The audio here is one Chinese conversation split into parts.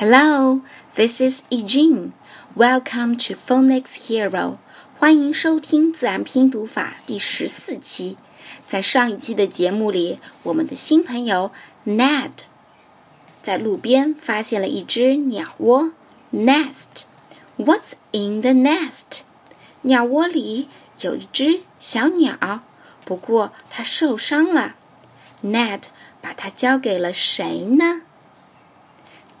Hello, this is Eugene. Welcome to Phonics Hero. 欢迎收听自然拼读法第十四期。在上一期的节目里，我们的新朋友 Ned 在路边发现了一只鸟窝 nest。What's in the nest？鸟窝里有一只小鸟，不过它受伤了。Ned 把它交给了谁呢？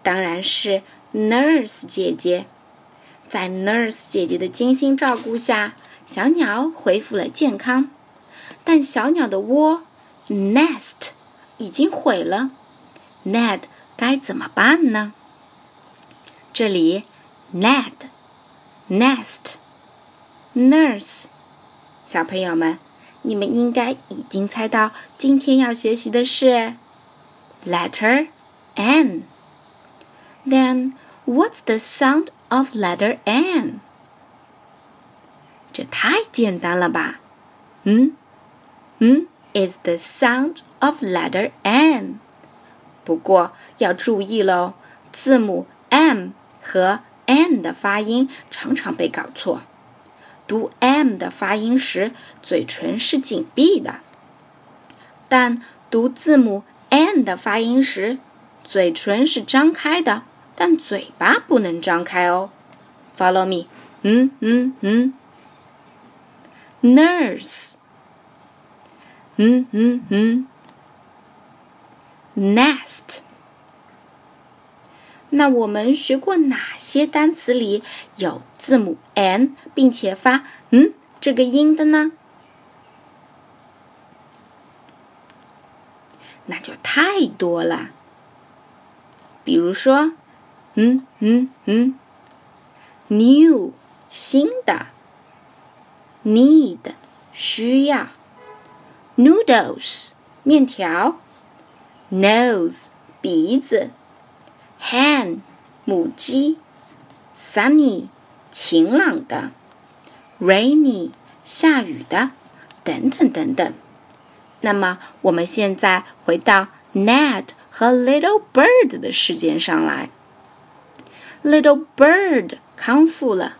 当然是 Nurse 姐姐。在 Nurse 姐姐的精心照顾下，小鸟恢复了健康。但小鸟的窝 nest 已经毁了，Ned 该怎么办呢？这里 Ned nest nurse，小朋友们，你们应该已经猜到今天要学习的是 letter N。Then what's the sound of letter N？这太简单了吧？嗯嗯，is the sound of letter N。不过要注意喽，字母 M 和 N 的发音常常被搞错。读 M 的发音时，嘴唇是紧闭的；但读字母 N 的发音时，嘴唇是张开的。 但嘴巴不能张开哦。Follow me，嗯嗯嗯。Nurse，嗯嗯嗯。Nest，那我们学过哪些单词里有字母 N 并且发嗯这个音的呢？那就太多了。比如说。嗯嗯嗯，new 新的，need 需要，noodles 面条，nose 鼻子，hen 母鸡，sunny 晴朗的，rainy 下雨的，等等等等。那么我们现在回到 Ned 和 Little Bird 的事件上来。Little bird 康复了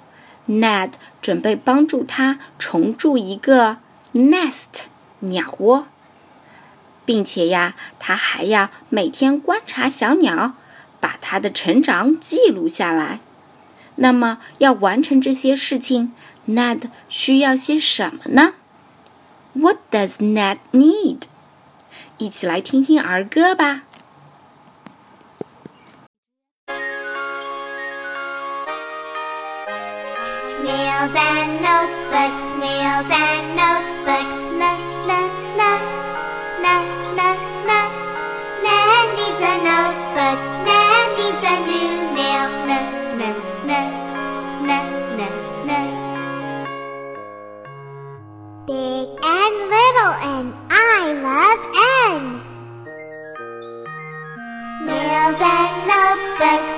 ，Ned 准备帮助他重筑一个 nest 鸟窝，并且呀，他还要每天观察小鸟，把它的成长记录下来。那么，要完成这些事情，Ned 需要些什么呢？What does Ned need？一起来听听儿歌吧。Nails and notebooks, nails and notebooks, na na na na na na. Nan needs a notebook, Nan needs a new nail, na na na na na na. Big and little and I love N. Nails and notebooks,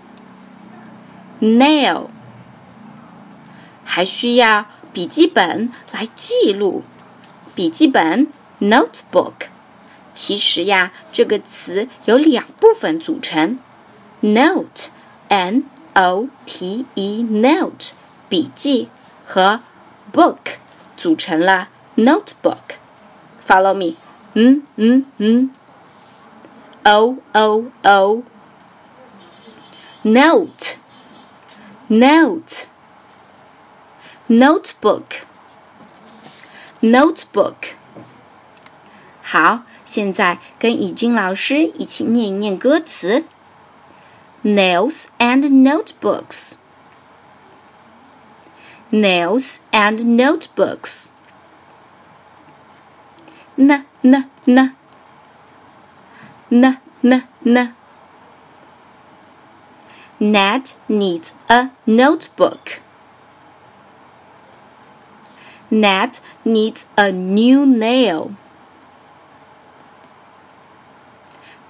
Nail，。还需要笔记本来记录。笔记本 notebook，其实呀，这个词由两部分组成：note n o t e note 笔记和 book 组成了 notebook。Follow me，嗯嗯嗯，o o o，note note note notebook notebook 好，现在跟以军老师一起念一念歌词：nails and notebooks nails and notebooks n n n n n n Ned needs a notebook. Ned needs a new nail.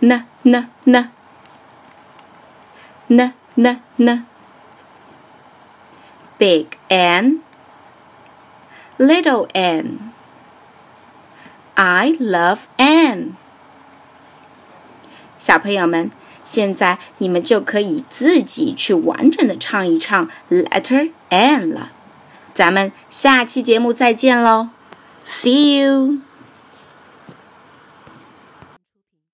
N n n n n n Big N Little N I love N 小朋友们， 现在你们就可以自己去完整的唱一唱 Letter N 了。咱们下期节目再见喽，See you。